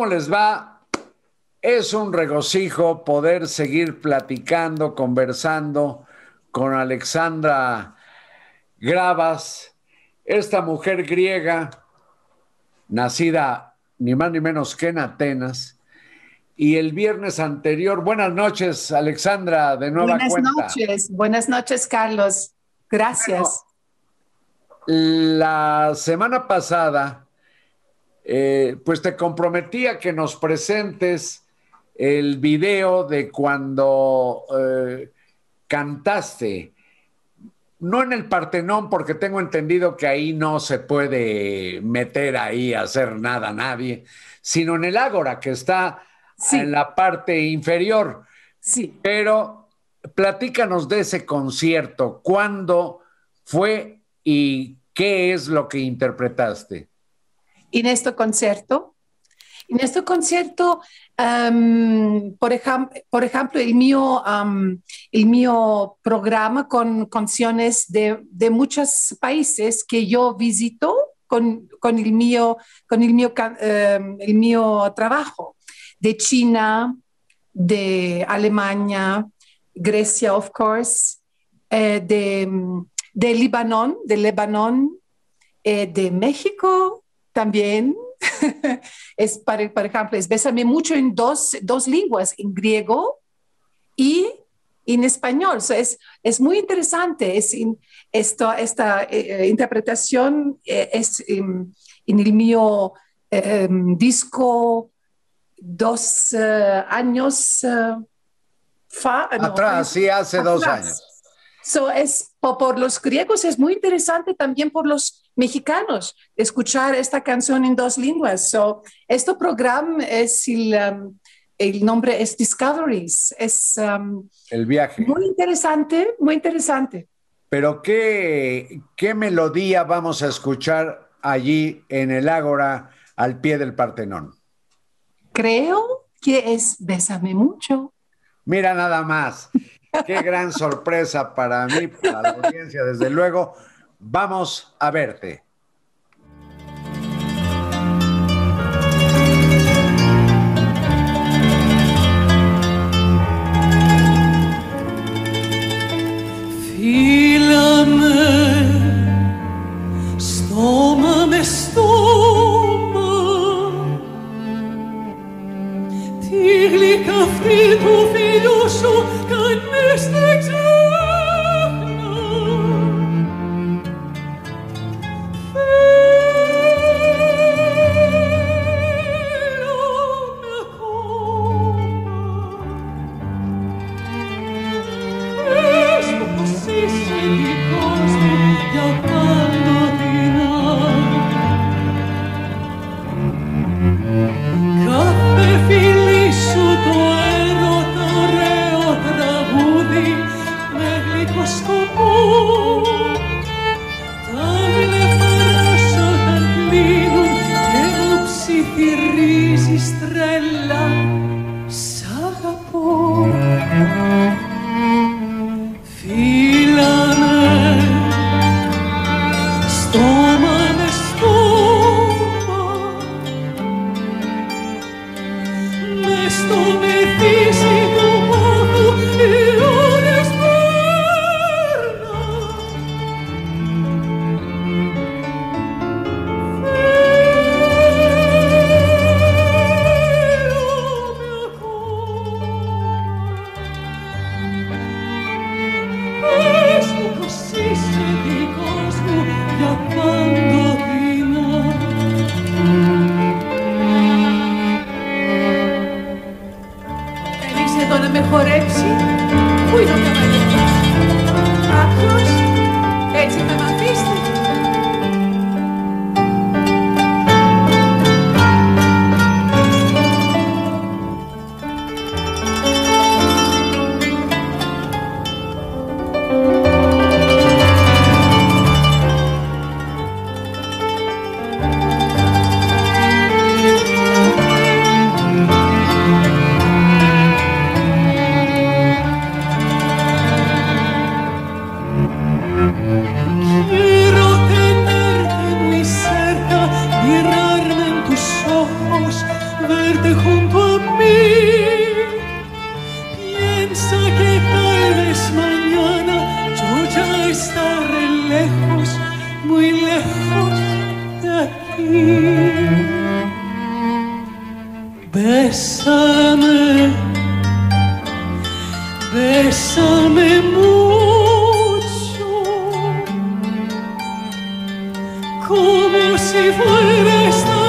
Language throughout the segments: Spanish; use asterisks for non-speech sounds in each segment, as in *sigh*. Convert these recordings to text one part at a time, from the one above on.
¿Cómo les va? Es un regocijo poder seguir platicando, conversando con Alexandra Gravas, esta mujer griega, nacida ni más ni menos que en Atenas. Y el viernes anterior, buenas noches, Alexandra, de nueva buenas cuenta. Buenas noches, buenas noches, Carlos. Gracias. Bueno, la semana pasada, eh, pues te comprometí a que nos presentes el video de cuando eh, cantaste, no en el Partenón, porque tengo entendido que ahí no se puede meter ahí a hacer nada nadie, sino en el Ágora, que está sí. en la parte inferior. Sí. Pero platícanos de ese concierto, cuándo fue y qué es lo que interpretaste. En este concierto, en este concierto, um, por, ejemplo, por ejemplo, el mío, um, el mío programa con canciones de, muchos países que yo visito con, el, mío, con el, mío, um, el mío trabajo, de China, de Alemania, Grecia, of course, eh, de, de Líbano, de Líbano, eh, de México también. *laughs* es, por, por, ejemplo, es Bésame mucho en dos, dos lenguas, en griego y en español. So es, es muy interesante. Es in, esto, esta eh, interpretación eh, es en, en, el mío eh, disco dos años fa, atrás, no, sí, hace atrás. dos años. So es, por los griegos es muy interesante también por los mexicanos escuchar esta canción en dos lenguas. So, este programa es el, um, el nombre es Discoveries. Es um, el viaje. Muy interesante, muy interesante. Pero ¿qué, qué melodía vamos a escuchar allí en el Ágora al pie del Partenón? Creo que es Bésame mucho. Mira nada más. Qué gran sorpresa para mí, para la audiencia, desde luego. Vamos a verte. I'm sorry. Como si fuera esta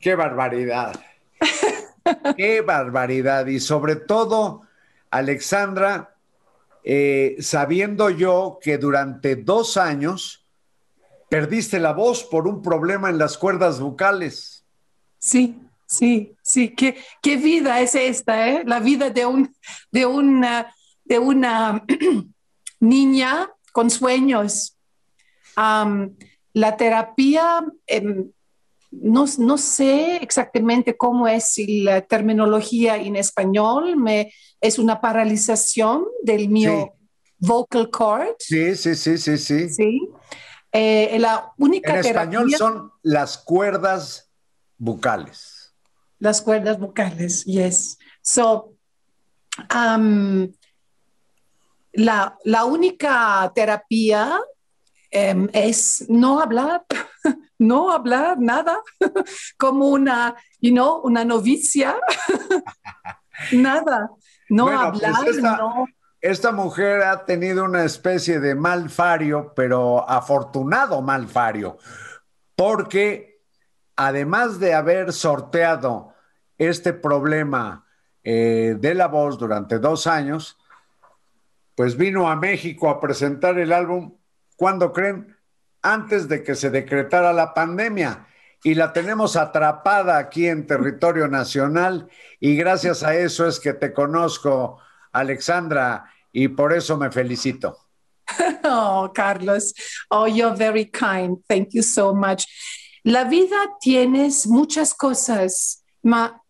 ¡Qué barbaridad! *laughs* ¡Qué barbaridad! Y sobre todo, Alexandra, eh, sabiendo yo que durante dos años perdiste la voz por un problema en las cuerdas vocales. Sí, sí, sí. ¿Qué, qué vida es esta, eh? La vida de, un, de una, de una *clears throat* niña con sueños. La terapia, em, no, no sé exactamente cómo es la terminología en español, me, es una paralización del mío vocal cord. Sí, sí, sí, sí, sí. Sí. Eh, la única En español terapia- son las cuerdas bucales. las cuerdas vocales, yes. So, um, la, la única terapia em, es no hablar, *laughs* no hablar nada, *laughs* como una, you know, una novicia, *laughs* nada, no Bueno, pues hablar, esta- no. Esta mujer ha tenido una especie de malfario, pero afortunado malfario, porque además de haber sorteado este problema eh, de la voz durante dos años, pues vino a México a presentar el álbum, ¿cuándo creen? Antes de que se decretara la pandemia. Y la tenemos atrapada aquí en territorio nacional y gracias a eso es que te conozco, Alexandra, y por eso me felicito. *laughs* Oh, Carlos, oh, you're very kind. Thank you so much. La vida tienes muchas cosas, ma,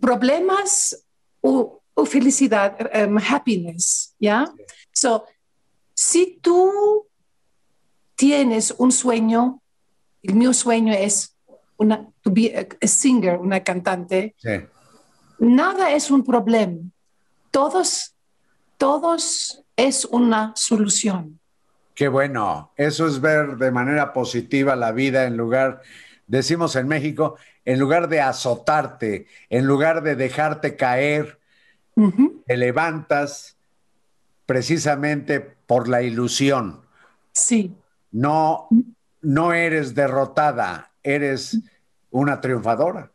problemas o, o felicidad, um, happiness, ¿ya? So, si tú tienes un sueño, el mío sueño es una, to be a, a singer, una cantante, Sí. nada es un problema. Todos, todos es una solución. Qué bueno, eso es ver de manera positiva la vida en lugar, decimos en México, en lugar de azotarte, en lugar de dejarte caer, te levantas precisamente por la ilusión. Sí, No, no eres derrotada, eres una triunfadora.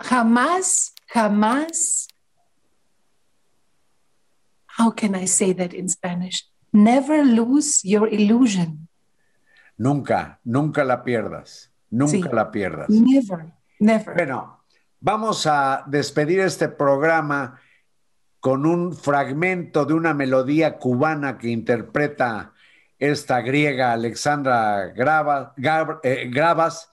Jamás, jamás. How can I say that in Spanish? Never lose your illusion. Nunca, nunca la pierdas, nunca Sí. la pierdas. Never, never. Bueno, vamos a despedir este programa con un fragmento de una melodía cubana que interpreta esta griega Alexandra Grava- Gab- eh, Gravas.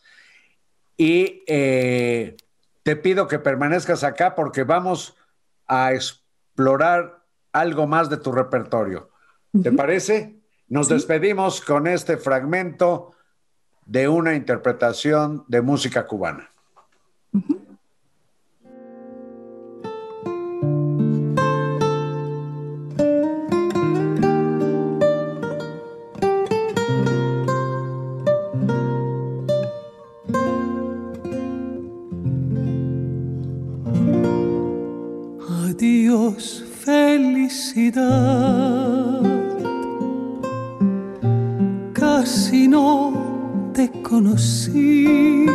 Y eh, te pido que permanezcas acá porque vamos a explorar algo más de tu repertorio. ¿Te parece? Nos despedimos con este fragmento de una interpretación de música cubana. Dios felicidad. Casi no te conocí.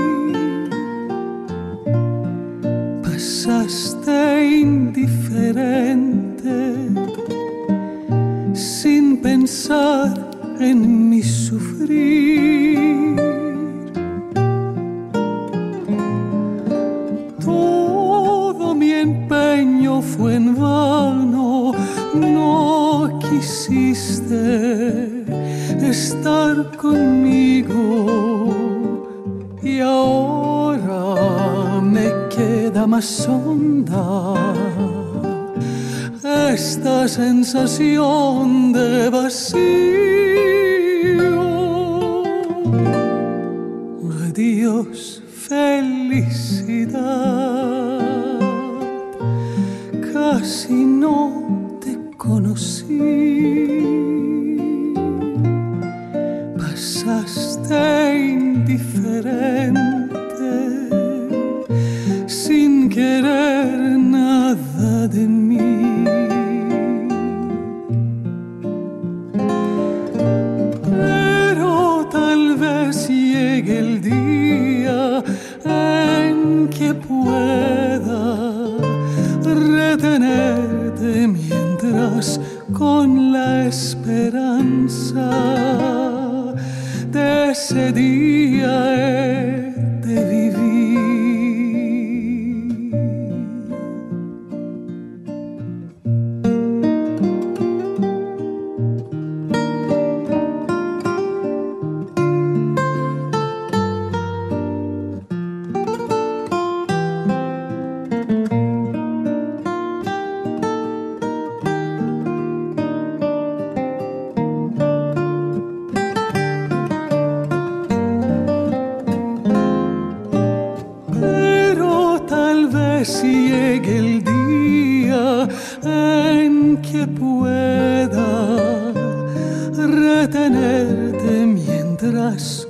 Pasaste indiferente sin pensar en mi sufrir. Todo mi empeño fue estar conmigo y ahora me queda más honda esta sensación de vacío. Adiós, felicidad, casi no que pueda retenerte mientras